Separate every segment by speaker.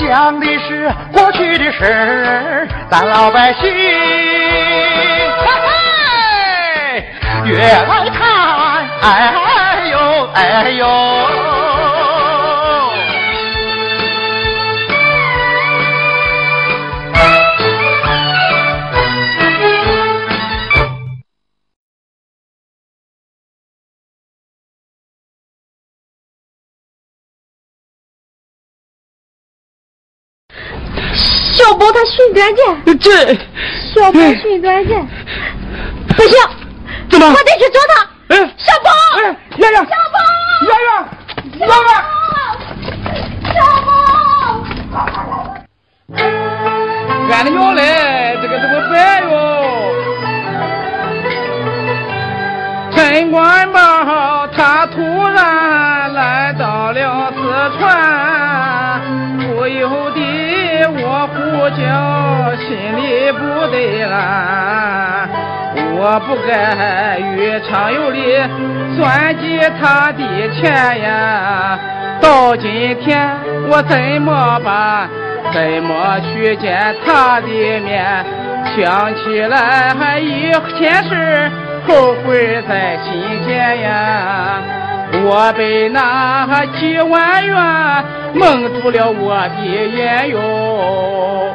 Speaker 1: 讲的是过去的事儿，咱老百姓，嘿嘿，越来看，哎呦哎呦。
Speaker 2: 训短见，
Speaker 3: 这。
Speaker 2: 小宝训短见，不行，
Speaker 3: 怎么？
Speaker 2: 我得去找他。
Speaker 3: 哎，
Speaker 2: 小宝，
Speaker 3: 哎，圆圆，
Speaker 2: 小宝，
Speaker 3: 圆圆，圆圆，
Speaker 2: 小宝，
Speaker 3: 俺的娘嘞，这个怎么办哟？陈官宝他突然来到了四川，不由得我呼叫，心里不对啦。我不该与常有理算计他的钱呀，到今天我怎么办？怎么去见他的面？想起来还一件事，后悔在心间呀。我被那几万元蒙住了我的眼哟。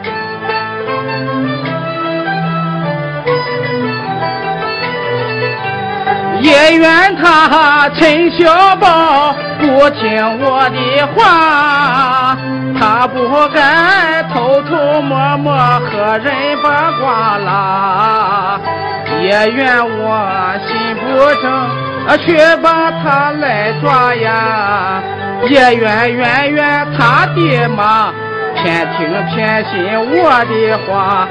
Speaker 3: 也怨他陈小宝不听我的话，他不该偷偷摸摸和人八卦啦。也怨我心不正，啊，却把他来抓呀。也怨怨怨他的妈，偏听偏信我的话，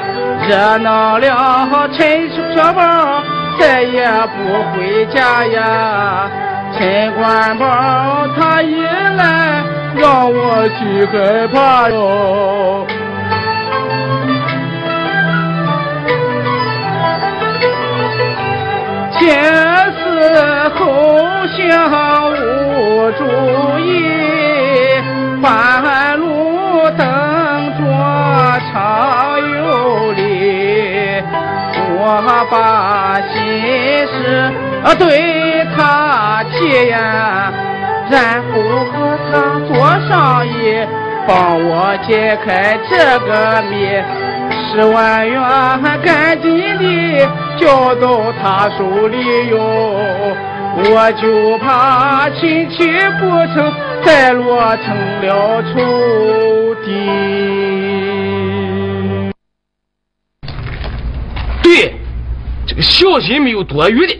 Speaker 3: 惹恼了陈小宝。再也不回家呀！陈官宝他一来，让我去害怕哟。前思后想无主意，半路等着常有理。我把心事对他提呀，然后和他做商议，帮我解开这个谜。十万元赶紧的交到他手里哟，我就怕亲戚不成，再落成了仇敌。对，这个孝心没有多余的，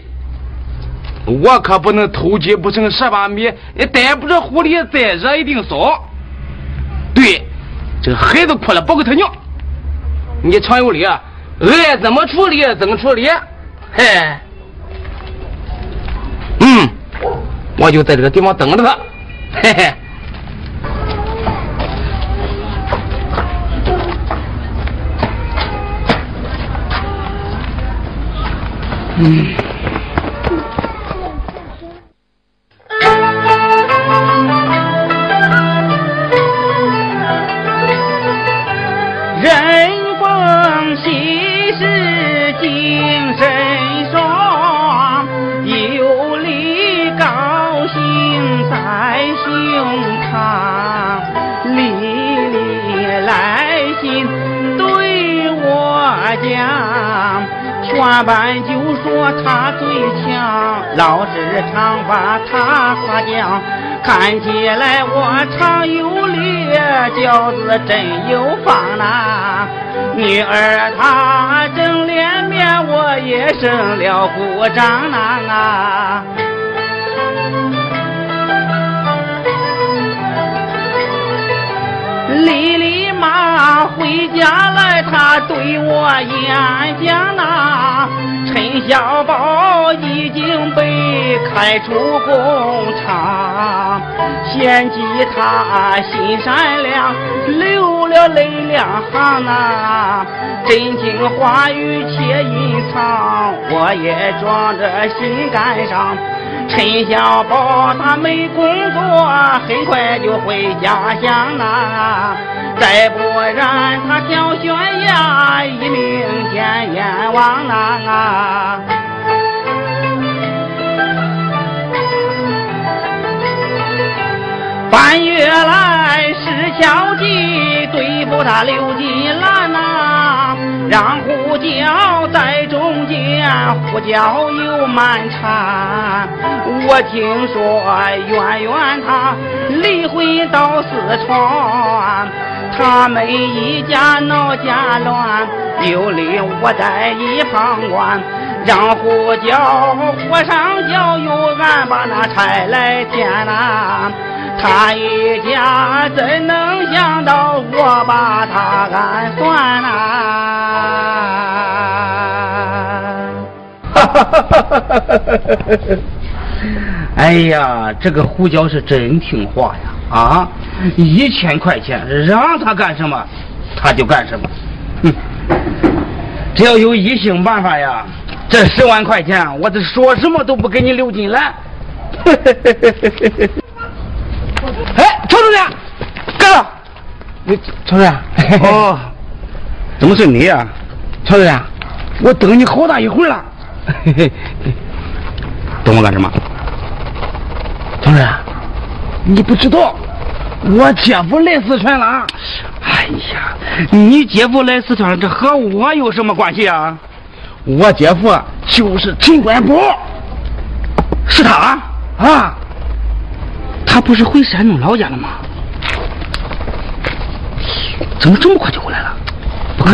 Speaker 3: 我可不能偷鸡不成蚀把米，也逮不着狐狸再惹一顶骚。对，这个孩子哭了不给他娘，你常有理啊，爱怎么处理怎么处理。嘿，嗯，我就在这个地方等着他。嘿嘿。嗯。
Speaker 4: 全班就说他最强，老师常把他夸奖。看起来我常有理，饺子真有方呐。女儿她正脸面，我也生了鼓掌呐。丽丽妈回家来，她对我演讲呐。小宝已经被开除工厂，嫌弃他心善良，流了泪两行呐。真情话语且隐藏，我也装着心肝伤。陈小宝他没工作，很快就回家乡呐。再不然他跳悬崖，一命见阎王呐。半月来是小计，对付他刘金兰呐。让呼叫在中间，呼叫又满缠。我听说圆圆她离婚到四川，他们一家闹家乱，有理我在一旁观。让呼叫火上浇油，俺把那柴来添呐。他一家怎能想到我把他暗算呐？
Speaker 5: 哈哈哈哈哈哈！哎呀，这个胡椒是真听话呀！啊，一千块钱让他干什么，他就干什么。哼，只要有一星办法呀，这十万块钱我这说什么都不给你留进来。哎，曹主任，哥，
Speaker 6: 你曹主任，
Speaker 5: 哦，怎么是你呀？
Speaker 6: 曹主任，我等你好大一会儿了。
Speaker 5: 等我干什么？
Speaker 6: 曹主任，你不知道，我姐夫来四川了。
Speaker 5: 哎呀，你姐夫来四川，这和我有什么关系啊？
Speaker 6: 我姐夫就是陈官宝，
Speaker 5: 是他
Speaker 6: 啊。
Speaker 5: 他不是回山东老家了吗？怎么这么快就回来了？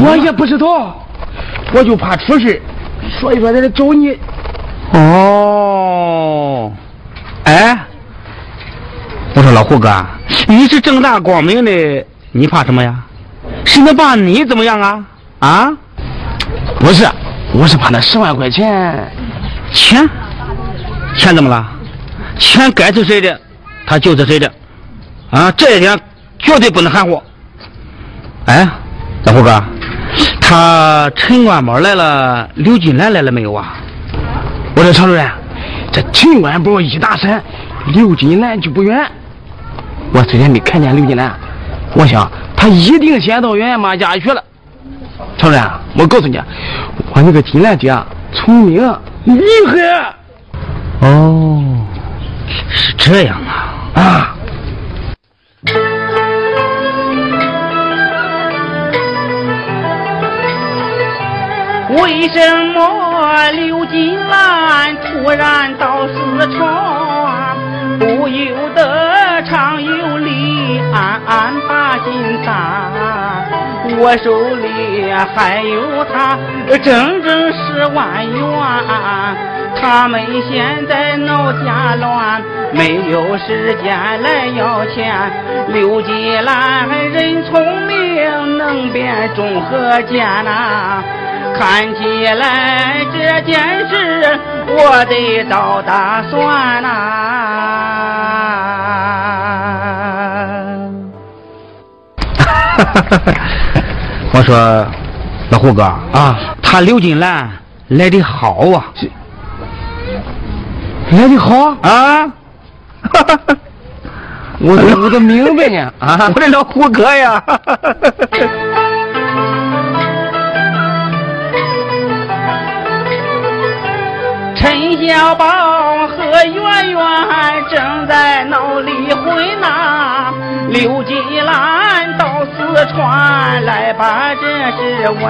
Speaker 6: 我也不知道，我就怕出事，所以说在这找你。
Speaker 5: 哦，哎，我说老胡哥，你是正大光明的，你怕什么呀？谁能把你怎么样啊？啊？
Speaker 6: 不是，我是怕那十万块钱。
Speaker 5: 钱？钱怎么了？钱该是谁的？他就是谁的，啊，这一点绝对不能含糊。哎，老胡哥，他陈官宝来了，刘金兰来了没有啊？
Speaker 6: 我说常主任，这陈官宝一大山，刘金兰就不远。我虽然没看见刘金兰，我想她一定先到圆圆妈家去了。常主任，我告诉你，我那个金兰姐聪明厉害。
Speaker 5: 哦，是这样啊。啊！
Speaker 4: 为什么刘金兰突然到四川，不由得常有理，暗暗把心担。我手里还有他整整十万元。他们现在闹家乱，没有时间来要钱。刘金兰人聪明，能辨忠和奸呐。看起来这件事我得早打算呐。
Speaker 5: 我说老胡哥啊，他刘金兰来的好啊。
Speaker 6: 来的好
Speaker 5: 啊！
Speaker 6: 我都我都明白呢啊！
Speaker 5: 我的老胡哥呀！
Speaker 4: 陈小宝和圆圆正在闹离婚呐，刘金兰传来把这事问。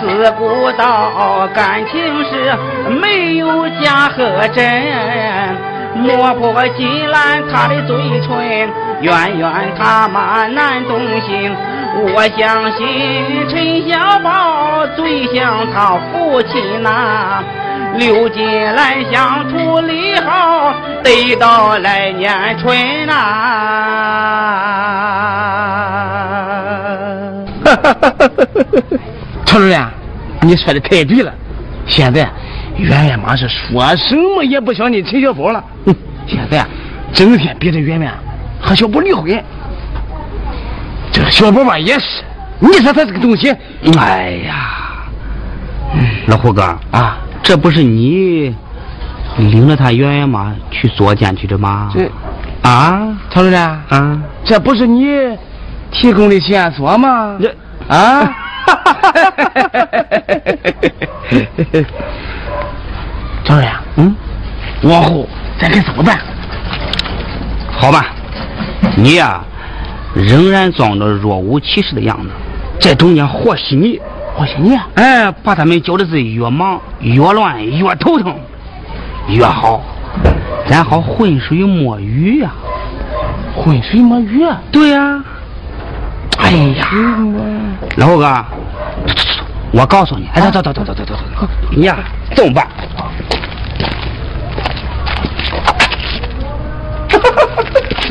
Speaker 4: 自古道感情是没有假和真，摸破金兰他的嘴唇，冤冤他妈难动心。我相信陈小宝最像他父亲呐，流金兰乡土里好，得到来年春呐。
Speaker 6: 哈哈哈哈哈！曹主任，你说的太对了。现在圆圆妈是说什么也不相信陈小宝了。现在整天逼着圆圆和小宝离婚。这个小宝吧也是，你说他这个东西，哎呀，
Speaker 4: 老胡哥
Speaker 6: 啊，
Speaker 4: 这不是你领着他圆圆妈去捉奸去的吗？
Speaker 6: 这
Speaker 4: 啊，
Speaker 6: 曹主任
Speaker 4: 啊，
Speaker 6: 这不是你提供的线索吗？
Speaker 4: 这
Speaker 6: 啊。张瑞嗯，往后咱该怎么办？
Speaker 4: 好吧，你呀，仍然装着若无其事的样子，在中间和稀泥，
Speaker 6: 和稀泥，
Speaker 4: 哎，把他们搅的是越忙越乱越头疼，越好，咱好浑水摸鱼呀，
Speaker 6: 浑水摸鱼，
Speaker 4: 对呀。哎呀，老胡哥，我告诉你，哎，走走走走走走走走，你呀，这么办？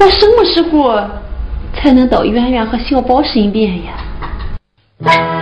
Speaker 2: 那什么时候才能到圆圆和小宝身边呀？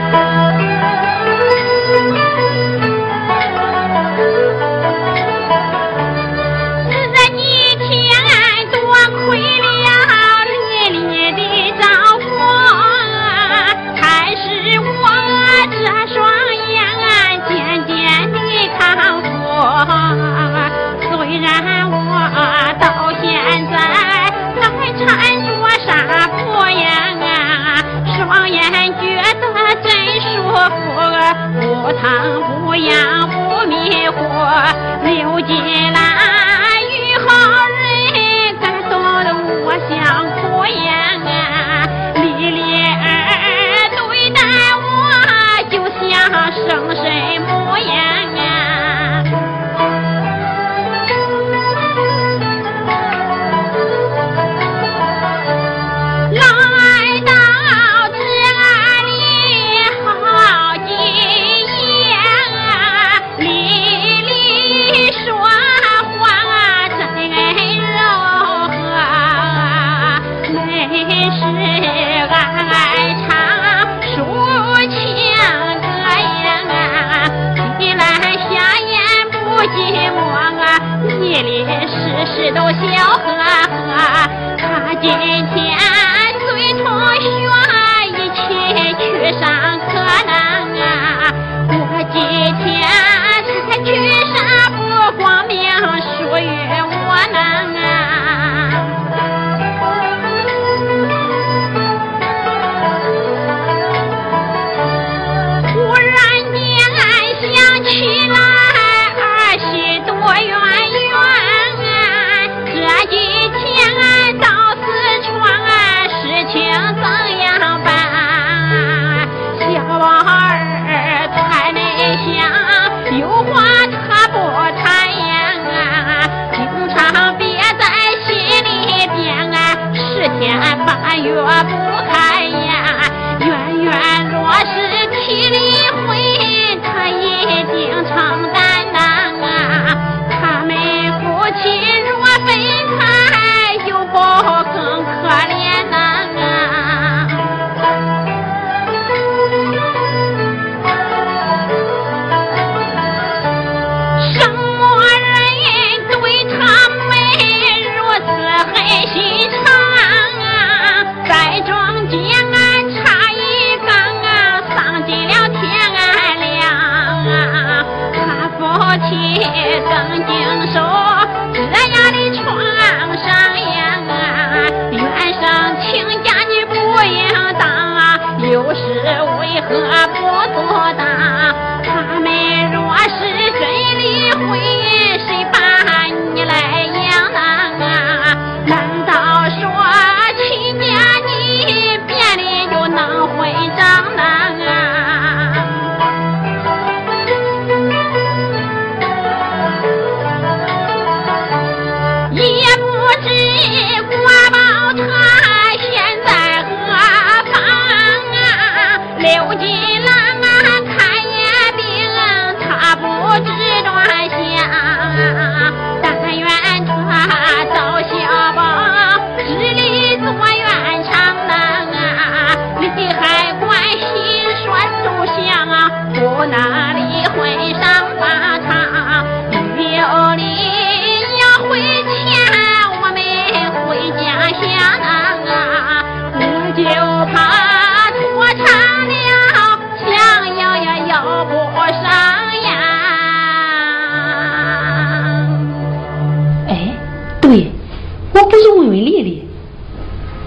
Speaker 7: 里里时时都笑呵呵，他今天。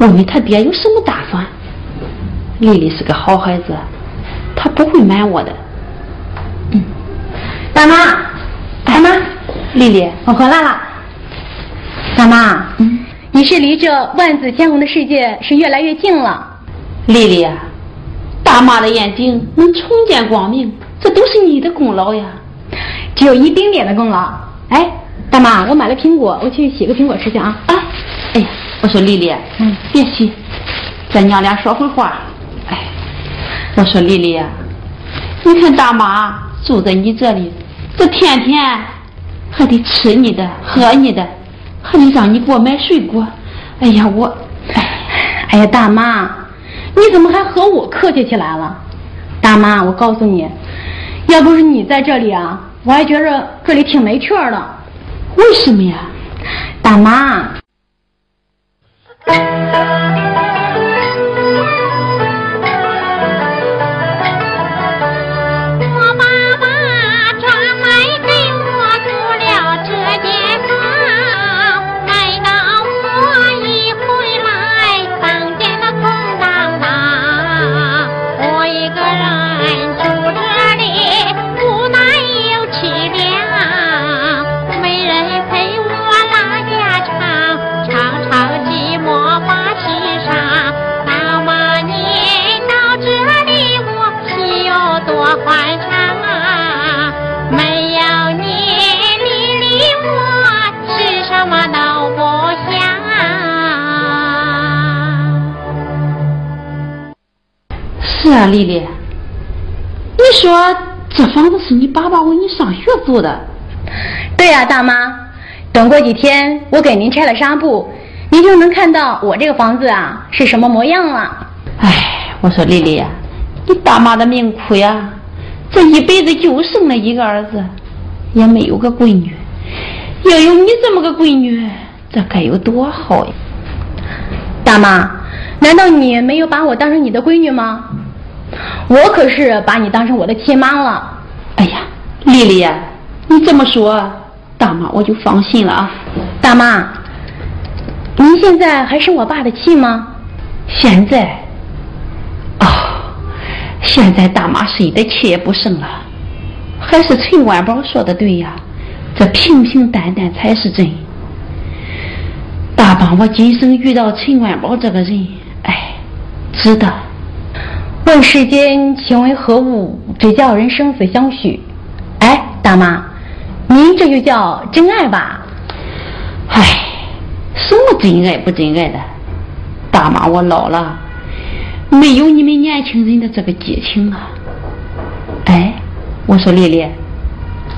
Speaker 7: 问问他爹有什么打算。丽丽是个好孩子，她不会瞒我的。嗯，大妈，大妈，丽丽，我回来了。大妈，嗯，你是离这万紫千红的世界是越来越近了。丽丽，大妈的眼睛能重见光明，这都是你的功劳呀。只有一丁点的功劳。哎，大妈，我买了苹果，我去洗个苹果吃去啊。啊，我说丽丽，嗯，别洗，咱娘俩说会话。哎，我说丽丽，你看大妈住在你这里，这天天还得吃你的、喝你的，还得让你给我买水果。哎呀，我，哎，哎呀，大妈，你怎么还和我客气起来了？大妈，我告诉你，要不是你在这里啊，我还觉着这里挺没趣的。为什么呀，大妈？是啊，丽丽，你说这房子是你爸爸为你上学租的？对呀，大妈。等过几天，我给您拆了纱布，您就能看到我这个房子啊是什么模样了。哎，我说丽丽呀，你大妈的命苦呀，这一辈子就生了一个儿子，也没有个闺女。要有你这么个闺女，这该有多好呀！大妈，难道你没有把我当成你的闺女吗？我可是把你当成我的亲妈了。哎呀，丽丽，你这么说，大妈我就放心了啊。大妈，您现在还生我爸的气吗？现在，哦，现在大妈是一点气也不生了。还是陈万宝说的对呀，这平平淡淡才是真。大帮我今生遇到陈万宝这个人，哎，值得。问世间情为何物，只叫人生死相许。哎，大妈，您这就叫真爱吧？哎，什么真爱不真爱的？大妈，我老了，没有你们年轻人的这个激情啊。哎，我说丽丽，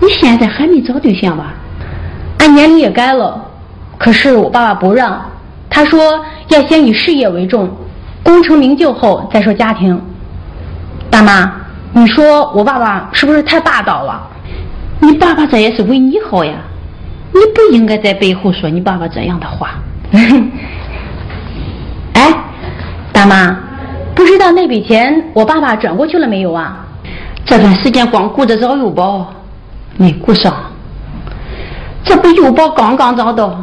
Speaker 7: 你现在还没找对象吧？俺年龄也该了，可是我爸爸不让，他说要先以事业为重，功成名就后再说家庭。大妈，你说我爸爸是不是太霸道了？你爸爸这也是为你好呀，你不应该在背后说你爸爸这样的话。哎，大妈，不知道那笔钱我爸爸转过去了没有啊？这段时间光顾着找幼宝，没顾上。这不幼宝刚刚找到，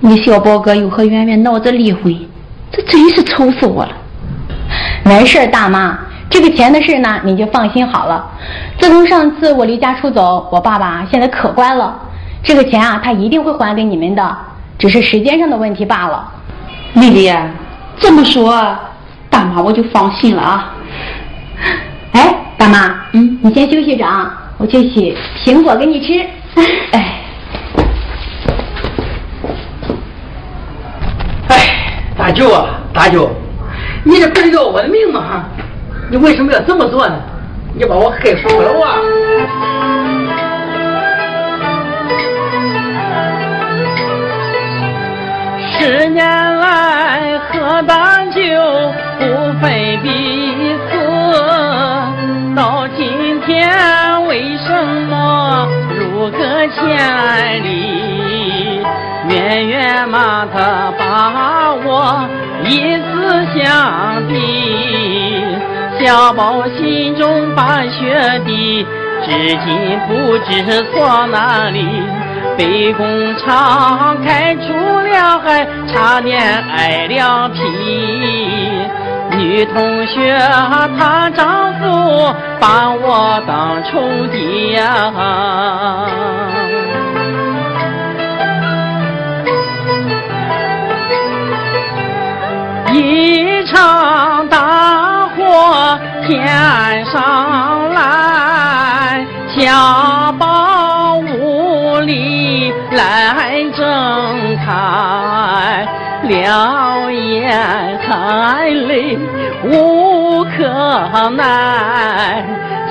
Speaker 7: 你小宝哥又和圆圆闹着离婚，这真是愁死我了。没事，大妈。这个钱的事呢，你就放心好了。自从上次我离家出走，我爸爸现在可乖了。这个钱啊，他一定会还给你们的，只是时间上的问题罢了。丽丽，这么说，大妈我就放心了啊。哎，大妈，嗯，你先休息着啊，我去洗苹果给你吃。哎，
Speaker 8: 哎，大舅啊，大舅，你这不是要我的命吗？你为什么要这么做呢？你把我害死了啊！
Speaker 9: 十年来喝淡酒不分彼此，到今天。为什么如隔千里？远远嘛，他把我一字相抵，小宝心中把雪滴，至今不知锁哪里。被工厂开除了，还差点挨了皮。女同学她丈夫把我当仇敌呀，一场大我天上来，家宝屋里来睁开。两眼含泪无可奈，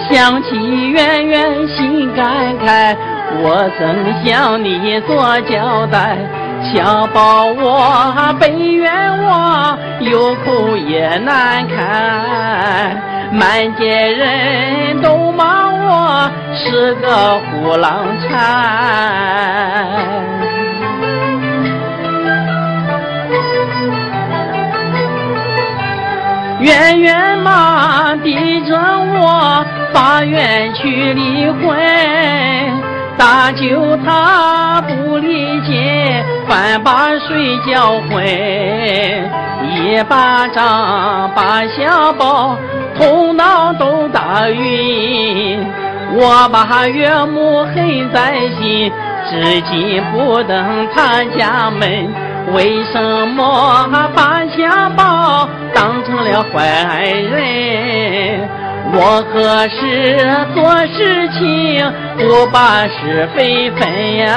Speaker 9: 想起圆圆心感慨，我怎向你做交代？小宝我被冤枉，有苦也难堪，满街人都骂我是个虎狼缠。远远嘛逼着我法院去离婚，大舅他不理解，反把水搅浑，一巴掌把小宝头脑都打晕，我把岳母恨在心，至今不等他家门。为什么把小宝当成了坏人？我何时做事情不把是非分呀？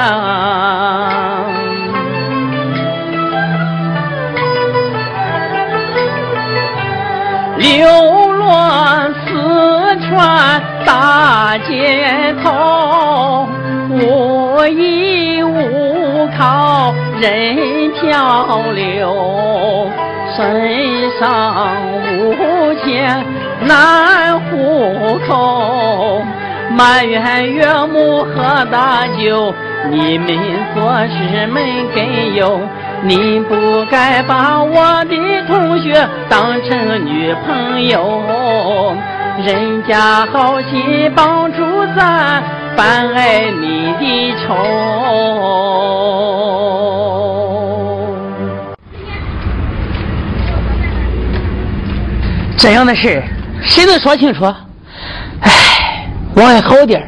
Speaker 9: 流落四川大街头，无依无靠。人漂流，身上无钱难户口，埋怨岳母喝大酒，你们做事没根由，你不该把我的同学当成女朋友，人家好心帮助咱，反爱你的仇。
Speaker 6: 这样的事谁能说清楚？唉，我还好点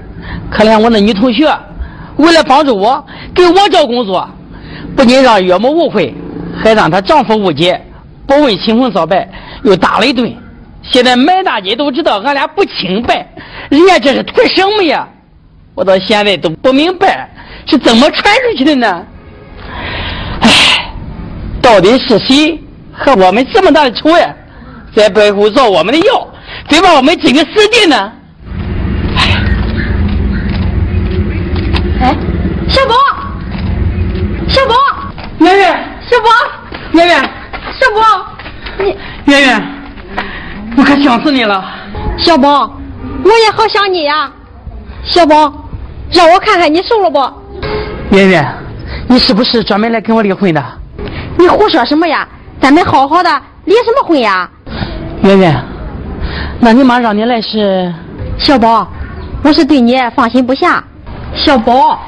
Speaker 6: 可怜我那女同学，为了帮助我，给我找工作，不仅让岳母误会，还让她丈夫误解，不问青红皂白，又打了一顿。现在满大街都知道俺俩不清白，人家这是图什么呀？我到现在都不明白是怎么传出去的呢？唉，到底是谁和我们这么大的仇呀？在背后造我们的谣，非把我们几个死地呢！
Speaker 2: 哎，小宝，小宝，
Speaker 6: 圆圆，
Speaker 2: 小宝，
Speaker 6: 圆圆，
Speaker 2: 小宝，你
Speaker 6: 圆圆，我可想死你了。
Speaker 2: 小宝，我也好想你呀。小宝，让我看看你瘦了不？
Speaker 6: 圆圆，你是不是专门来跟我离婚的？
Speaker 2: 你胡说什么呀？咱们好好的，离什么婚呀？
Speaker 6: 圆圆，那你妈让你来是？
Speaker 2: 小宝，我是对你放心不下。小宝。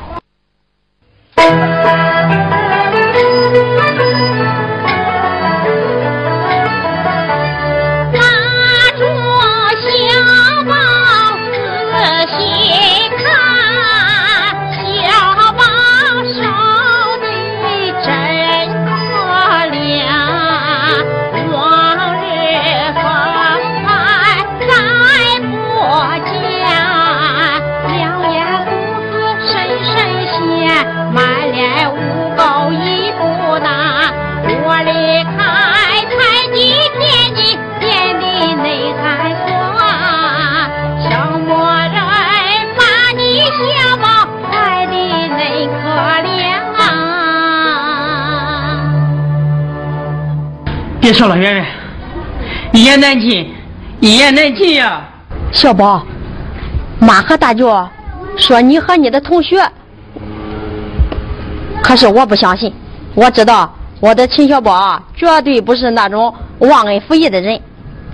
Speaker 6: 别说了，圆圆，一言难尽，一言难尽呀。
Speaker 2: 小宝，妈和大舅说你和你的同学，可是我不相信。我知道我的秦小宝绝对不是那种忘恩负义的人。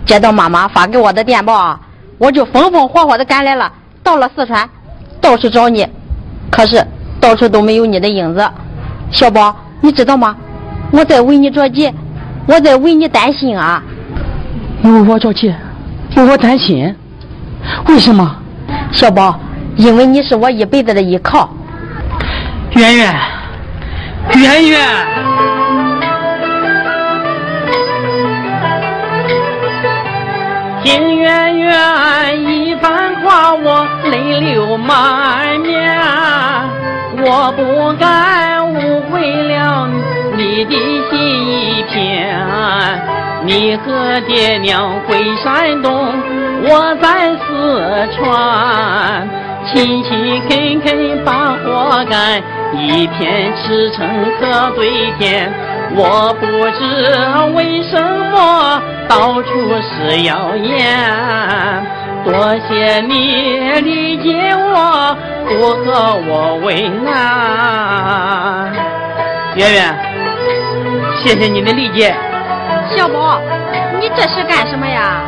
Speaker 2: 接到妈妈发给我的电报啊，我就风风火火的赶来了，到了四川，到处找你，可是到处都没有你的影子。小宝，你知道吗？我在为你着急，我在为你担心啊！
Speaker 6: 你为我着急，为我担心，为什么？
Speaker 2: 小宝，因为你是我一辈子的依靠。
Speaker 6: 圆圆，圆圆，
Speaker 9: 听圆圆一番话，我泪流满面。我不该误会了你的心一片。你和爹娘回山东，我在四川，勤勤恳恳把活干，一片赤诚可对天。我不知为什么到处是谣言，多谢你理解我，不和我为难。
Speaker 6: 圆圆，谢谢你的理解。
Speaker 2: 小宝，你这是干什么呀？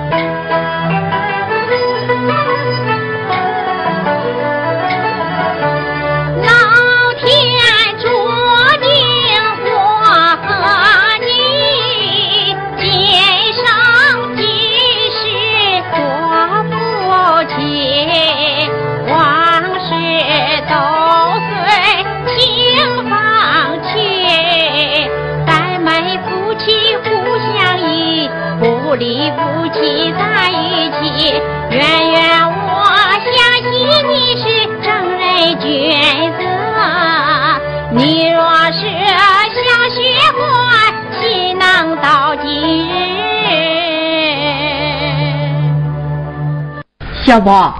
Speaker 2: 小宝，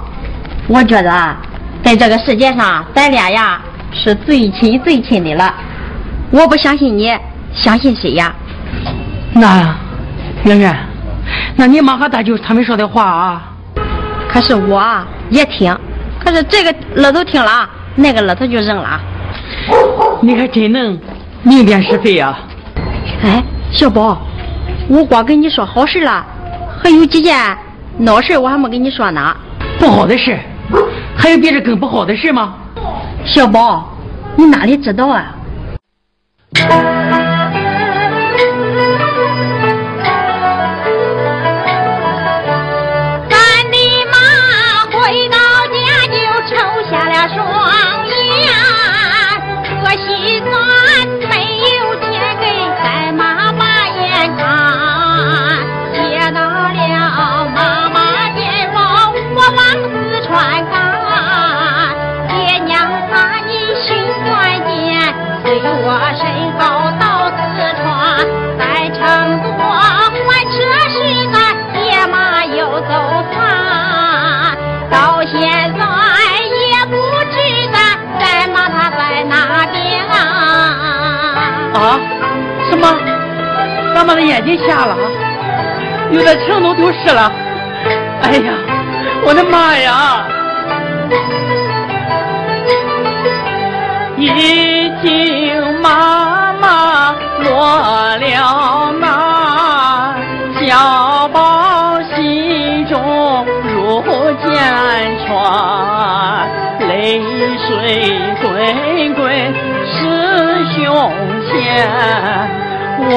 Speaker 2: 我觉得在这个世界上，咱俩呀是最亲最亲的了。我不相信你，相信谁呀？
Speaker 6: 那，圆圆。那你妈和大舅他们说的话啊？
Speaker 2: 可是我也听，可是这个耳朵听了，那个耳朵就扔了。
Speaker 6: 你还真能明辨是非呀！
Speaker 2: 哎，小宝，我光跟你说好事了，还有几件闹事我还没跟你说呢。
Speaker 6: 不好的事，还有比这更不好的事吗？
Speaker 2: 小宝，你哪里知道啊？
Speaker 6: 妈的眼瞎了，有的情都丢失了。哎呀，我的妈呀！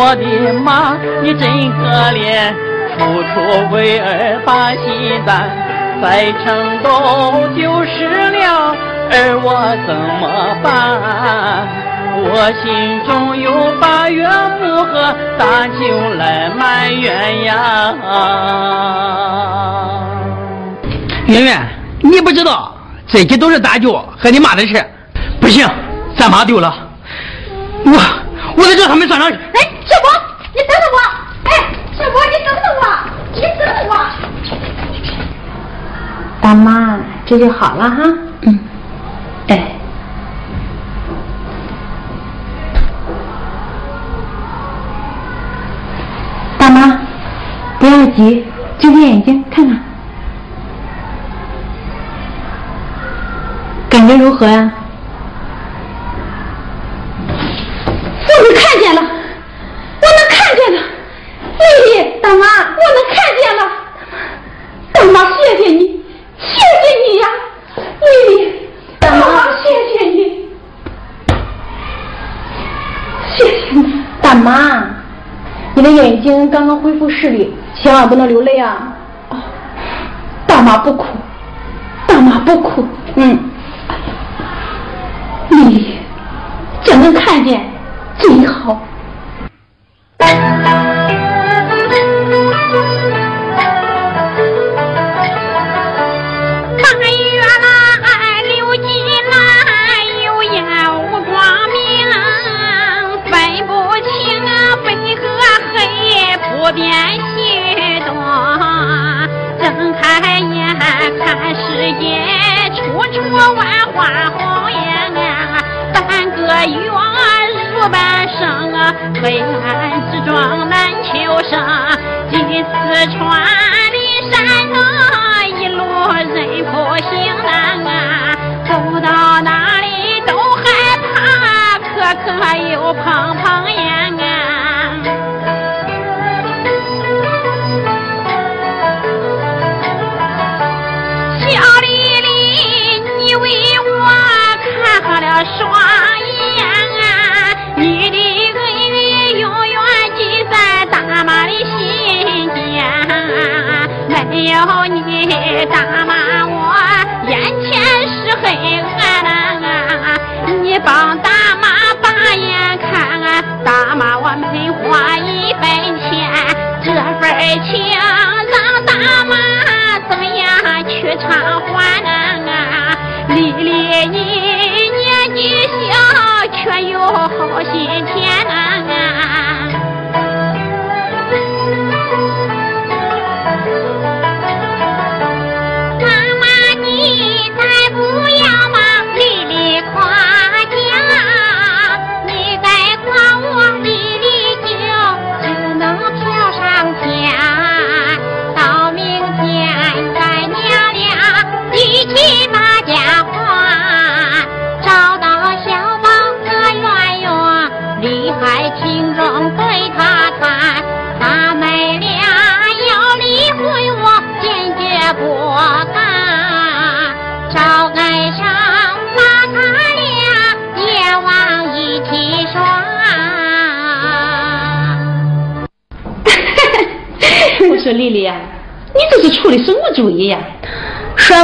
Speaker 9: 我的妈，你真可怜，处处为儿把心担，在成都丢失了儿，我怎么办？我心中有把岳母和大舅来埋怨呀。
Speaker 6: 圆圆，你不知道，这些都是大舅和你妈的事。不行，咱妈丢了，我我得叫他们算账去。
Speaker 10: 哎。小宝，你等等我！哎，小宝，你等等我！你等等我！
Speaker 2: 大妈，这就好了哈。嗯。哎。大妈，不要急，睁开眼睛看看。
Speaker 11: 感觉如何呀？
Speaker 7: 我能看见了，我能看见了，丽丽，
Speaker 11: 大妈，
Speaker 7: 我能看见了，大妈，谢谢你，谢谢你呀，丽丽，
Speaker 11: 大妈，
Speaker 7: 谢谢你，谢谢你，
Speaker 11: 大妈，你的眼睛刚刚恢复视力，千万不能流泪啊！
Speaker 7: 哦，大妈不哭，大妈不哭，
Speaker 2: 黑暗之中难求生，进四川的山洞，一路人不行难，走到哪里都害怕，磕磕又碰碰呀。小丽丽，你为我看好了双。眼，你的大妈，我眼前是黑暗啊！你帮大妈把眼看，大妈我没花一分钱，这份情让大妈怎样去偿还啊？丽丽你年纪小，却有好心田啊！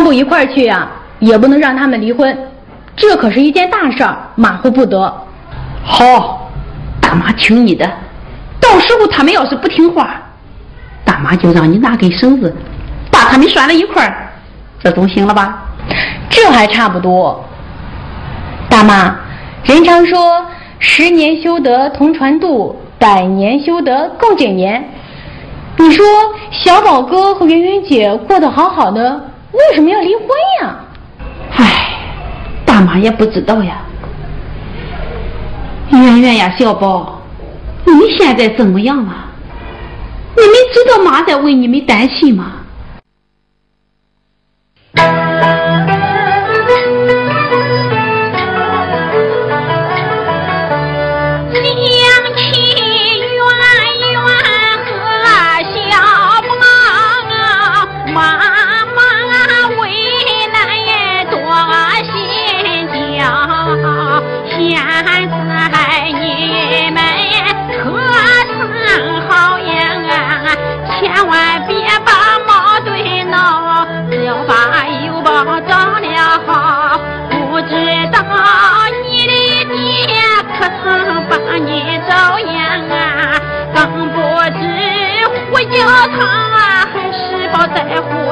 Speaker 11: 不一块儿去呀，也不能让他们离婚，这可是一件大事，马虎不得。
Speaker 7: 好，大妈听你的。到时候他们要是不听话，大妈就让你拿根绳子把他们拴在一块儿，这总行了吧？
Speaker 11: 这还差不多。大妈，人常说十年修得同船渡，百年修得共枕眠。你说小宝哥和圆圆姐过得好好的，为什么要离婚呀？
Speaker 7: 唉，大妈也不知道呀。圆圆呀，小宝，你们现在怎么样了？你们知道妈在为你们担心吗？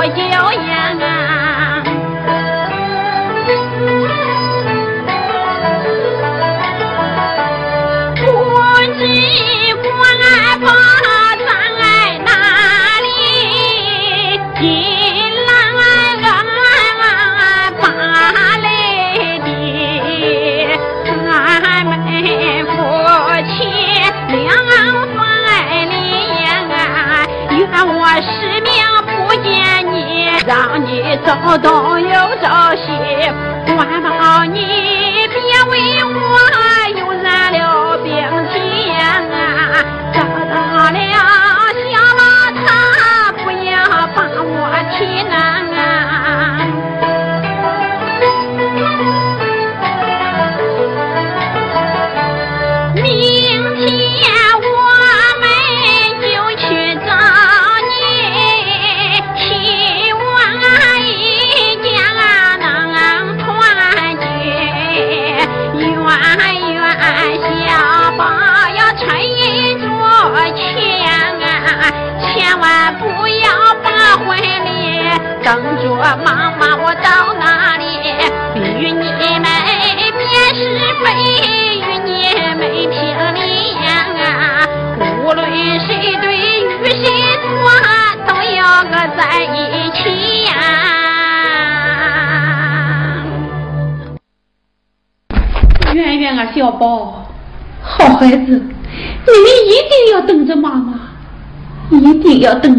Speaker 7: 在乎谣让你走东又走西管
Speaker 2: 不好你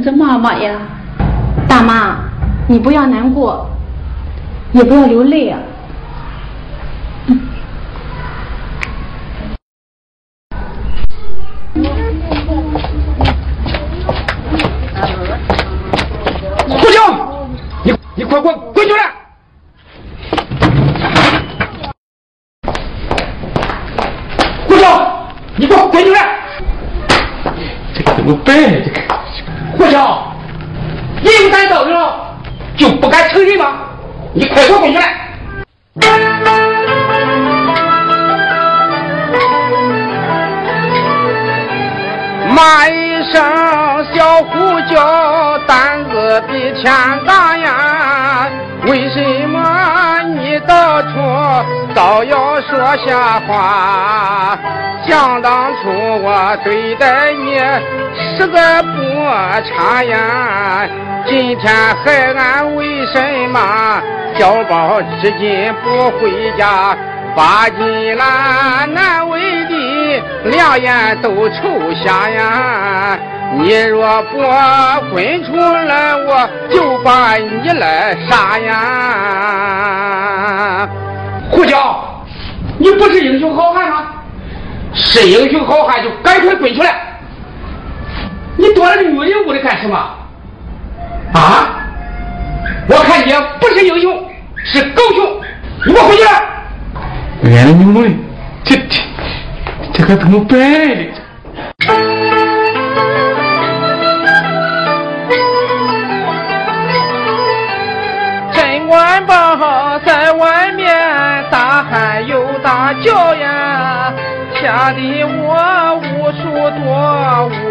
Speaker 2: 定要等着妈妈呀！
Speaker 11: 大妈，你不要难过，也不要流泪啊。
Speaker 6: 胡椒，你你快滚滚出来！胡椒，你给我滚出来！这个怎么办？这个胡椒，你不敢道歉就不敢承认吗？你快给我滚出来！
Speaker 3: 骂一声小胡椒，胆子比天大呀！为什么你到倒要说瞎话？想当初我对待你实在不差呀，今天还俺为什么小宝至今不回家？把金兰难为的两眼都瞅瞎呀！你若不滚出来，我就把你来杀呀！
Speaker 6: 胡椒，你不是英雄好汉吗？是英雄好汉就赶快滚出来！你躲在这女人屋里干什么？啊！我看你不是英雄，是狗熊！你给我回去！原来你们这这这可怎么办呢？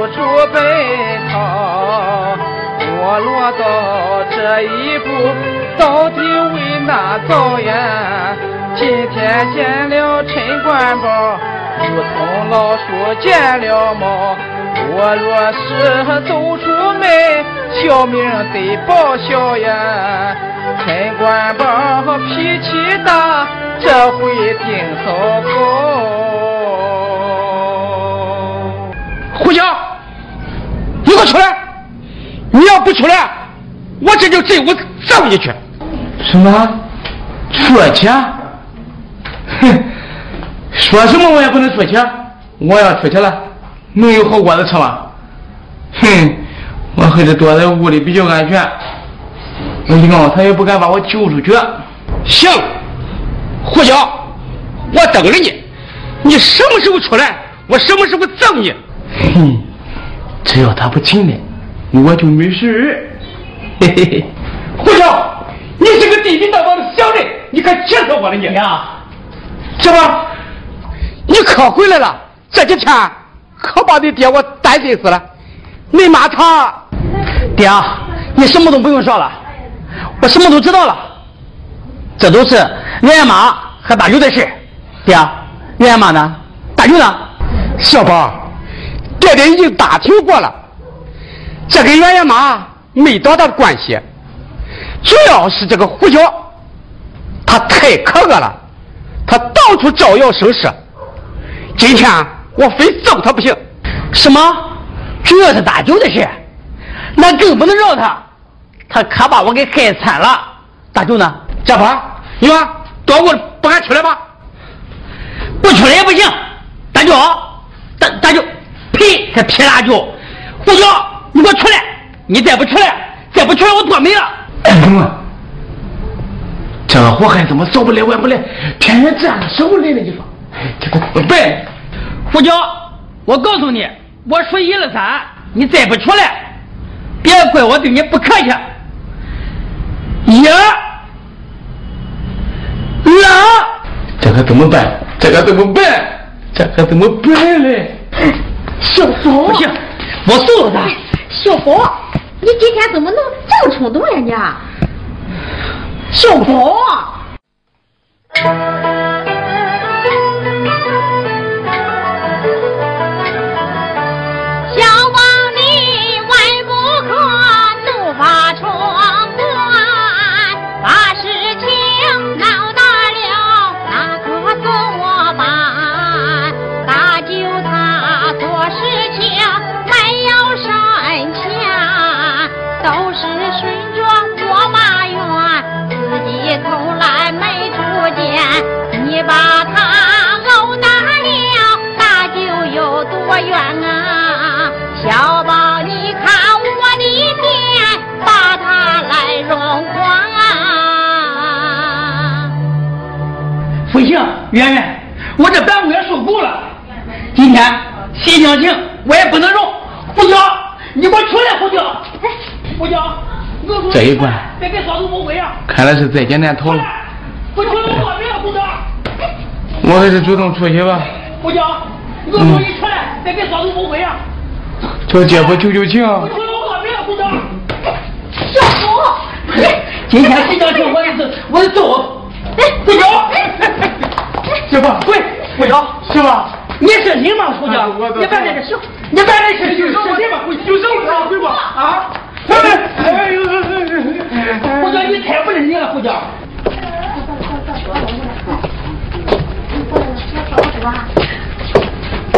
Speaker 3: 躲，无处奔逃。我落到这一步，到底为哪遭呀？今天见了陈官宝，如同老鼠见了猫。我若是走出门，小命得报销呀！陈官宝脾气大，这回定糟糕。
Speaker 6: 胡椒，你给我出来！你要不出来，我这就进屋揍你去！什么？出去？哼！说什么我也不能出去。我要出去了，能有好果子吃吗？哼！我还是躲在屋里比较安全。我一告他也不敢把我救出去。行，胡椒，我等着你。你什么时候出来，我什么时候揍你。哼！只要他不进来。我就没事。嘿嘿嘿，胡椒，你是个地地道道的小人，你可气死我了你！
Speaker 8: 娘，
Speaker 6: 什么？你可回来了？这几天可把你爹我担心死了。你妈她……
Speaker 8: 爹，你什么都不用说了，我什么都知道了。这都是俺妈和大舅的事。爹，俺妈呢？大舅呢？
Speaker 6: 小宝，爹爹已经打听过了。这跟袁元妈没多大关系，主要是这个胡椒，他太可恶了，他到处招摇生事。今天我非揍他不行。
Speaker 8: 什么？主要是大舅的事，那更不能饶他，他可把我给害惨了。大舅呢？
Speaker 6: 这不，你说躲过不敢出来吧？
Speaker 8: 不出来也不行。大舅，大大舅，呸！他劈大舅，胡椒。你给我出来！你再不出来，再不出来，我剁没了！
Speaker 6: 哎呀，这个祸害怎么早不来、晚不来？偏偏这样烧不来了，你说？这个怎么办？
Speaker 8: 胡椒，我告诉你，我数一二三，你再不出来，别怪我对你不客气。一、二，
Speaker 6: 这可怎么办？这可怎么办？这可怎么办嘞？
Speaker 2: 小宝，
Speaker 8: 不行，我揍了他！
Speaker 2: 小宝，你今天怎么能这么冲动呀你？小宝，
Speaker 9: 圆圆，我这半个月受够了。今天西厢情我也不能容。胡椒，你给我出来！胡椒，胡椒，
Speaker 6: 这一关，
Speaker 9: 别给嫂子误会啊！
Speaker 6: 看来是再见难逃了。
Speaker 9: 我出来，我别胡椒。
Speaker 6: 我还是主动出去吧。
Speaker 9: 胡椒，你给我一出来，别给嫂子误会啊！
Speaker 6: 叫姐夫求求情。
Speaker 9: 我出来，我别胡椒。
Speaker 10: 小福，
Speaker 9: 今天西厢情我也是，我是走。胡椒，
Speaker 6: 姐夫，
Speaker 9: 喂，胡椒，
Speaker 6: 媳妇。
Speaker 9: 你是你吗，出去？你别在这笑，你别在这说，是谁吧？
Speaker 6: 有什么事？回吧。
Speaker 9: 啊！哎呦！胡椒，你太不认真了，胡椒。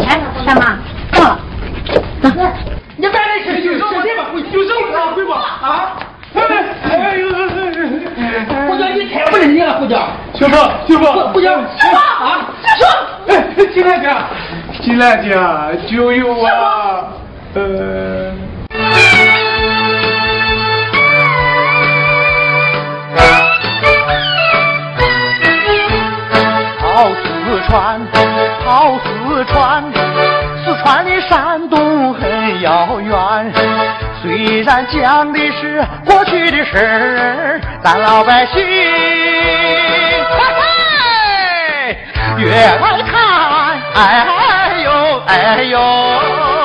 Speaker 10: 哎，大妈，到了，
Speaker 9: 走。你别在这说，是谁吧？有什么事？回吧。啊！哎呦！胡椒，你太不认真了，胡椒。
Speaker 6: 媳妇，媳妇，
Speaker 9: 胡椒，媳妇啊！
Speaker 6: 说，哎，金兰姐，金兰姐，救救我！呃。
Speaker 1: 好四川，好四川，四川离山东很遥远。虽然讲的是过去的事儿，咱老百姓越来看，哎呦哎呦。